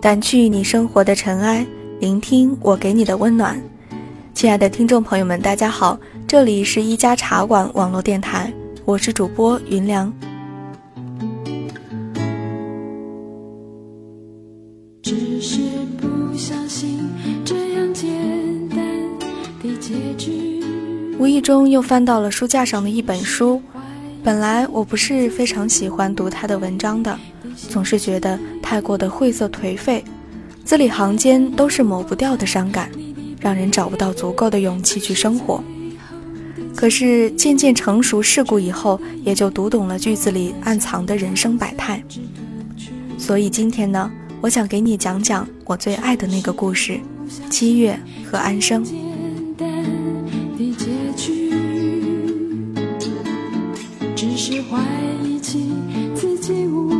掸去你生活的尘埃，聆听我给你的温暖。亲爱的听众朋友们，大家好，这里是一家茶馆网络电台，我是主播云良。只是不相信这样简单的结局。无意中又翻到了书架上的一本书。本来我不是非常喜欢读他的文章的，总是觉得太过的晦涩颓废，字里行间都是抹不掉的伤感，让人找不到足够的勇气去生活。可是渐渐成熟世故以后，也就读懂了句子里暗藏的人生百态。所以今天呢，我想给你讲讲我最爱的那个故事——七月和安生。只是怀疑起自己无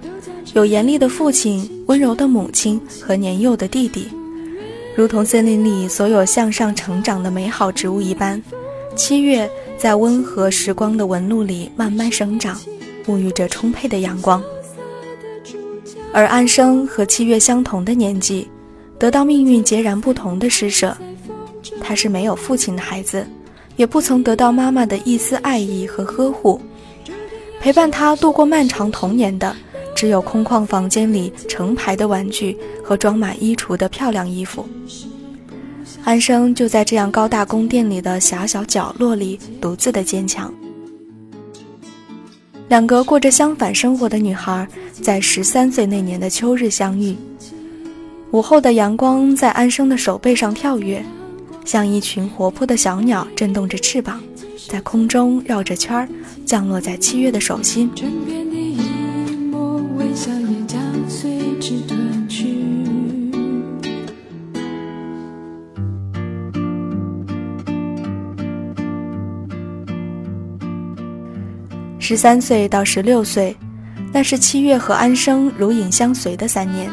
有严厉的父亲、温柔的母亲和年幼的弟弟，如同森林里所有向上成长的美好植物一般。七月在温和时光的纹路里慢慢生长，沐浴着充沛的阳光。而安生和七月相同的年纪。得到命运截然不同的施舍，他是没有父亲的孩子，也不曾得到妈妈的一丝爱意和呵护。陪伴他度过漫长童年的，只有空旷房间里成排的玩具和装满衣橱的漂亮衣服。安生就在这样高大宫殿里的狭小角落里独自的坚强。两个过着相反生活的女孩，在十三岁那年的秋日相遇。午后的阳光在安生的手背上跳跃，像一群活泼的小鸟，震动着翅膀，在空中绕着圈儿，降落在七月的手心。笑也将随之褪去十三岁到十六岁，那是七月和安生如影相随的三年。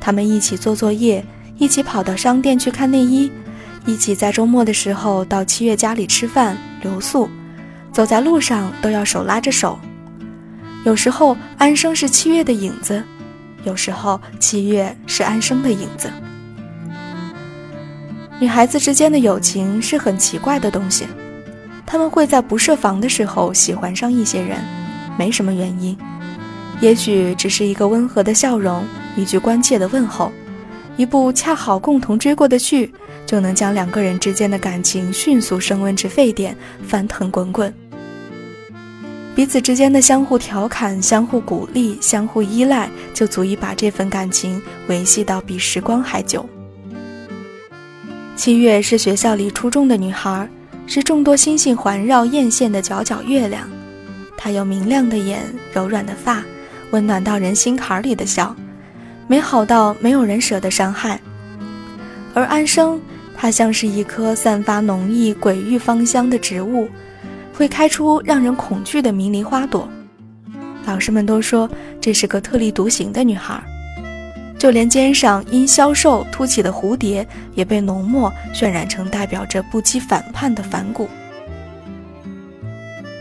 他们一起做作业，一起跑到商店去看内衣，一起在周末的时候到七月家里吃饭留宿，走在路上都要手拉着手。有时候安生是七月的影子，有时候七月是安生的影子。女孩子之间的友情是很奇怪的东西，他们会在不设防的时候喜欢上一些人，没什么原因。也许只是一个温和的笑容，一句关切的问候，一部恰好共同追过的剧，就能将两个人之间的感情迅速升温至沸点，翻腾滚滚。彼此之间的相互调侃、相互鼓励、相互依赖，就足以把这份感情维系到比时光还久。七月是学校里出众的女孩，是众多星星环绕艳羡的皎皎月亮。她有明亮的眼，柔软的发。温暖到人心坎里的笑，美好到没有人舍得伤害。而安生，它像是一棵散发浓郁鬼域芳香的植物，会开出让人恐惧的迷离花朵。老师们都说这是个特立独行的女孩，就连肩上因消瘦凸起的蝴蝶，也被浓墨渲染成代表着不羁反叛的反骨。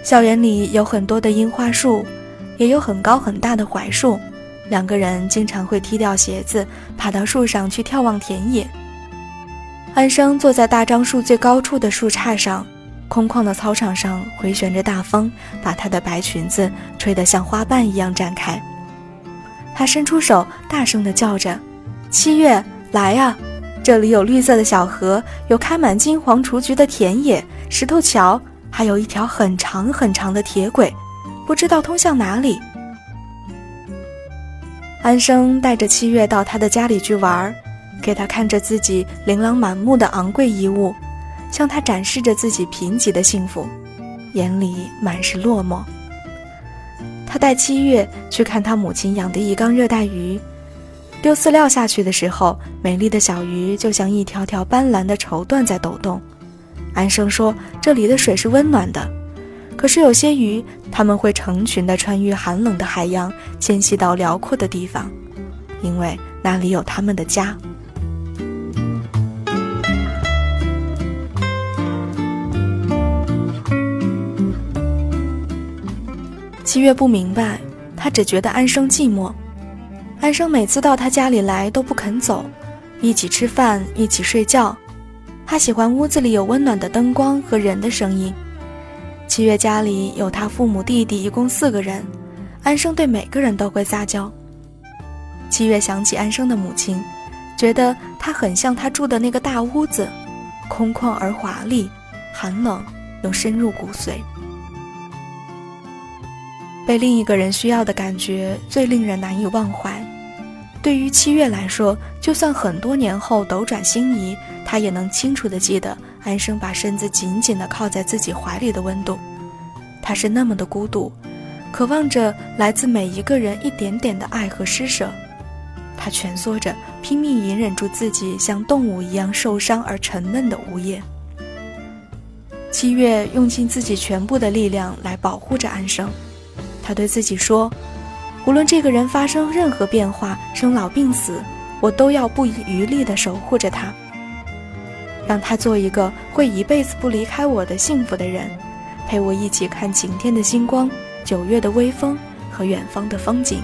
校园里有很多的樱花树。也有很高很大的槐树，两个人经常会踢掉鞋子，爬到树上去眺望田野。安生坐在大樟树最高处的树杈上，空旷的操场上回旋着大风，把她的白裙子吹得像花瓣一样展开。她伸出手，大声地叫着：“七月，来呀！这里有绿色的小河，有开满金黄雏菊的田野、石头桥，还有一条很长很长的铁轨。”不知道通向哪里。安生带着七月到他的家里去玩，给他看着自己琳琅满目的昂贵衣物，向他展示着自己贫瘠的幸福，眼里满是落寞。他带七月去看他母亲养的一缸热带鱼，丢饲料下去的时候，美丽的小鱼就像一条条斑斓的绸缎在抖动。安生说：“这里的水是温暖的，可是有些鱼，它们会成群地穿越寒冷的海洋，迁徙到辽阔的地方，因为那里有他们的家。”七月不明白，他只觉得安生寂寞。安生每次到他家里来都不肯走，一起吃饭，一起睡觉。他喜欢屋子里有温暖的灯光和人的声音。七月家里有他父母、弟弟，一共四个人。安生对每个人都会撒娇。七月想起安生的母亲，觉得她很像他住的那个大屋子，空旷而华丽，寒冷又深入骨髓。被另一个人需要的感觉最令人难以忘怀。对于七月来说，就算很多年后斗转星移，他也能清楚地记得安生把身子紧紧地靠在自己怀里的温度。他是那么的孤独，渴望着来自每一个人一点点的爱和施舍。他蜷缩着，拼命隐忍住自己像动物一样受伤而沉闷的呜咽。七月用尽自己全部的力量来保护着安生。他对自己说：“无论这个人发生任何变化，生老病死，我都要不遗余力地守护着他，让他做一个会一辈子不离开我的幸福的人，陪我一起看晴天的星光、九月的微风和远方的风景。”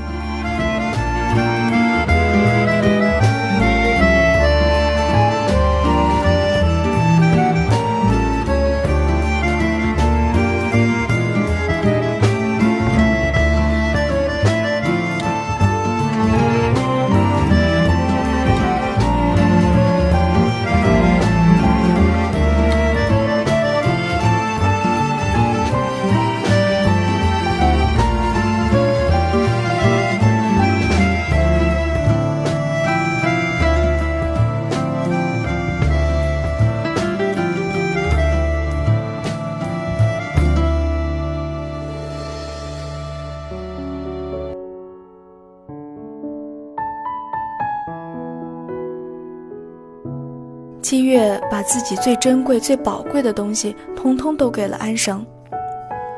把自己最珍贵、最宝贵的东西通通都给了安生，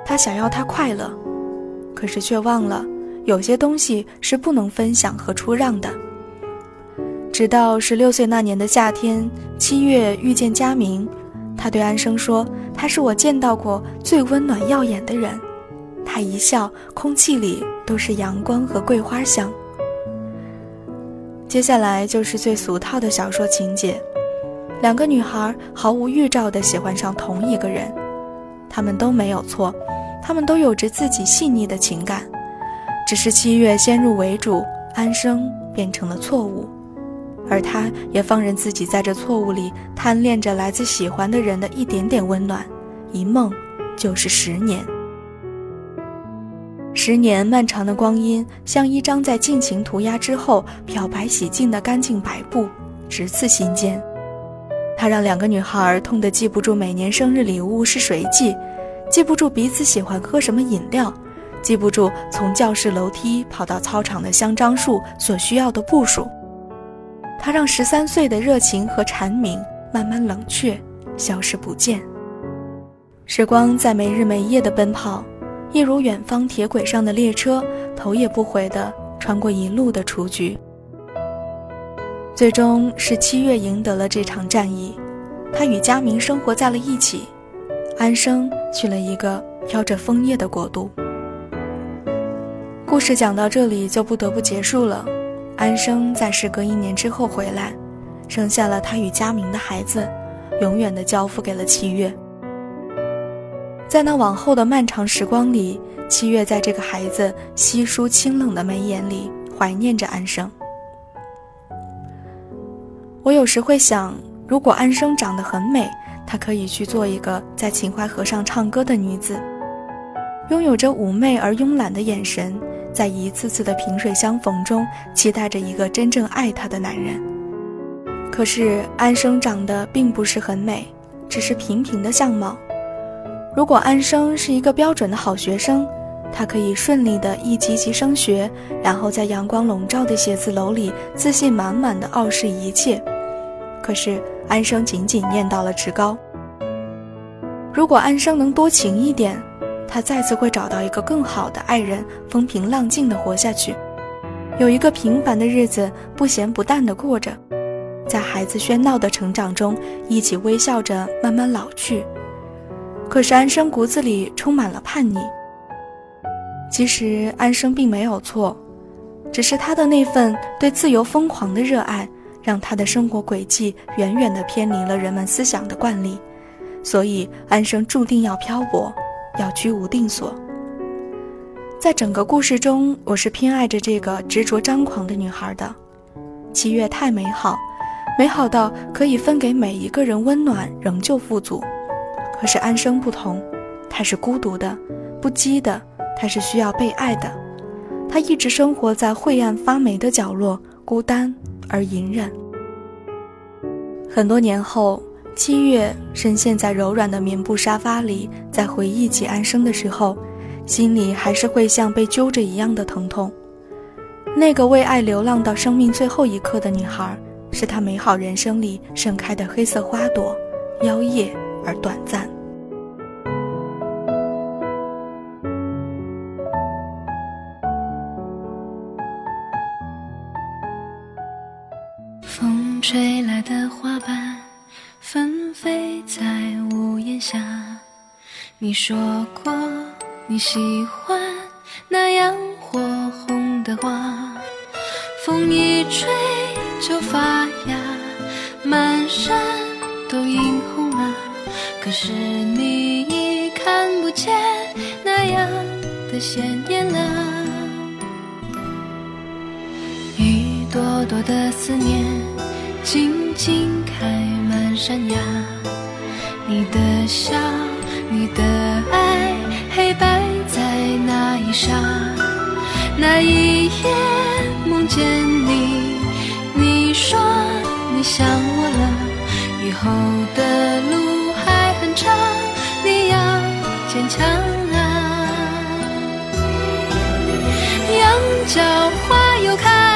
他想要他快乐，可是却忘了有些东西是不能分享和出让的。直到十六岁那年的夏天，七月遇见佳明，他对安生说：“他是我见到过最温暖耀眼的人。”他一笑，空气里都是阳光和桂花香。接下来就是最俗套的小说情节。两个女孩毫无预兆地喜欢上同一个人，她们都没有错，她们都有着自己细腻的情感，只是七月先入为主，安生变成了错误，而他也放任自己在这错误里贪恋着来自喜欢的人的一点点温暖，一梦就是十年，十年漫长的光阴像一张在尽情涂鸦之后漂白洗净的干净白布，直刺心间。他让两个女孩痛得记不住每年生日礼物是谁寄，记不住彼此喜欢喝什么饮料，记不住从教室楼梯跑到操场的香樟树所需要的步数。他让十三岁的热情和蝉鸣慢慢冷却，消失不见。时光在没日没夜的奔跑，一如远方铁轨上的列车，头也不回地穿过一路的雏菊。最终是七月赢得了这场战役，他与佳明生活在了一起，安生去了一个飘着枫叶的国度。故事讲到这里就不得不结束了。安生在时隔一年之后回来，生下了他与佳明的孩子，永远的交付给了七月。在那往后的漫长时光里，七月在这个孩子稀疏清冷的眉眼里怀念着安生。我有时会想，如果安生长得很美，她可以去做一个在秦淮河上唱歌的女子，拥有着妩媚而慵懒的眼神，在一次次的萍水相逢中，期待着一个真正爱她的男人。可是安生长得并不是很美，只是平平的相貌。如果安生是一个标准的好学生，他可以顺利的一级级升学，然后在阳光笼罩的写字楼里自信满满的傲视一切。可是安生仅仅念到了职高。如果安生能多情一点，他再次会找到一个更好的爱人，风平浪静的活下去，有一个平凡的日子，不咸不淡的过着，在孩子喧闹的成长中，一起微笑着慢慢老去。可是安生骨子里充满了叛逆。其实安生并没有错，只是他的那份对自由疯狂的热爱，让他的生活轨迹远远地偏离了人们思想的惯例，所以安生注定要漂泊，要居无定所。在整个故事中，我是偏爱着这个执着张狂的女孩的。七月太美好，美好到可以分给每一个人温暖，仍旧富足。可是安生不同，他是孤独的，不羁的。他是需要被爱的，他一直生活在晦暗发霉的角落，孤单而隐忍。很多年后，七月深陷在柔软的棉布沙发里，在回忆起安生的时候，心里还是会像被揪着一样的疼痛。那个为爱流浪到生命最后一刻的女孩，是他美好人生里盛开的黑色花朵，妖艳而短暂。吹来的花瓣纷飞在屋檐下，你说过你喜欢那样火红的花，风一吹就发芽，满山都映红了，可是你已看不见那样的鲜艳了，一朵朵的思念。静静开满山崖，你的笑，你的爱，黑白在那一刹，那一夜梦见你，你说你想我了，以后的路还很长，你要坚强啊，羊角花又开。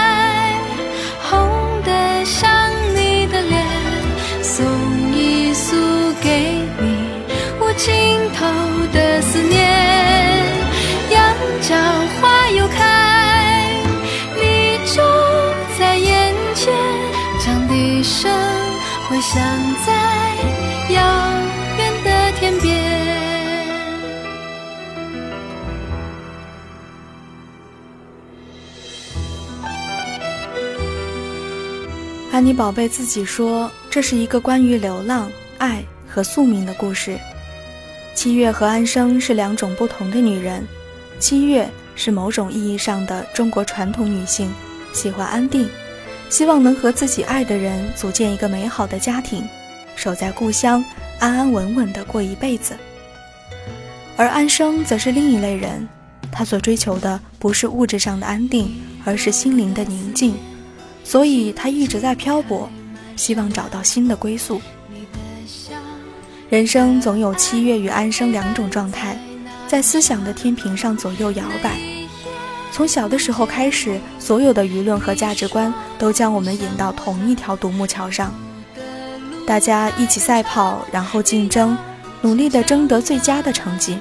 想在遥远的天边。安妮宝贝自己说，这是一个关于流浪、爱和宿命的故事。七月和安生是两种不同的女人。七月是某种意义上的中国传统女性，喜欢安定。希望能和自己爱的人组建一个美好的家庭，守在故乡，安安稳稳地过一辈子。而安生则是另一类人，他所追求的不是物质上的安定，而是心灵的宁静，所以他一直在漂泊，希望找到新的归宿。人生总有七月与安生两种状态，在思想的天平上左右摇摆。从小的时候开始，所有的舆论和价值观都将我们引到同一条独木桥上，大家一起赛跑，然后竞争，努力地争得最佳的成绩。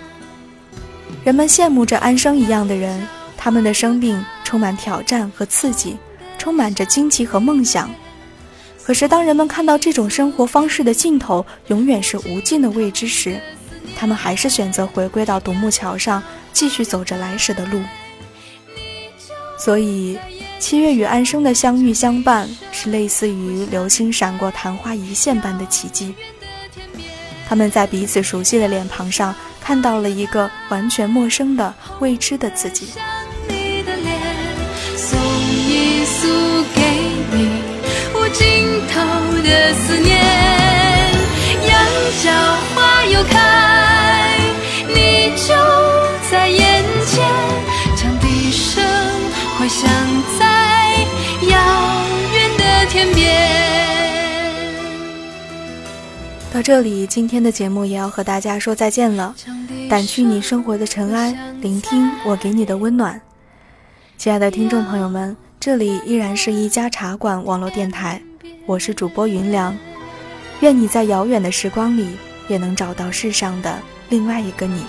人们羡慕着安生一样的人，他们的生命充满挑战和刺激，充满着惊奇和梦想。可是，当人们看到这种生活方式的尽头永远是无尽的未知时，他们还是选择回归到独木桥上，继续走着来时的路。所以，七月与安生的相遇相伴，是类似于流星闪过昙花一现般的奇迹。他们在彼此熟悉的脸庞上，看到了一个完全陌生的未知的自己。这里，今天的节目也要和大家说再见了。掸去你生活的尘埃，聆听我给你的温暖。亲爱的听众朋友们，这里依然是一家茶馆网络电台，我是主播云良。愿你在遥远的时光里，也能找到世上的另外一个你。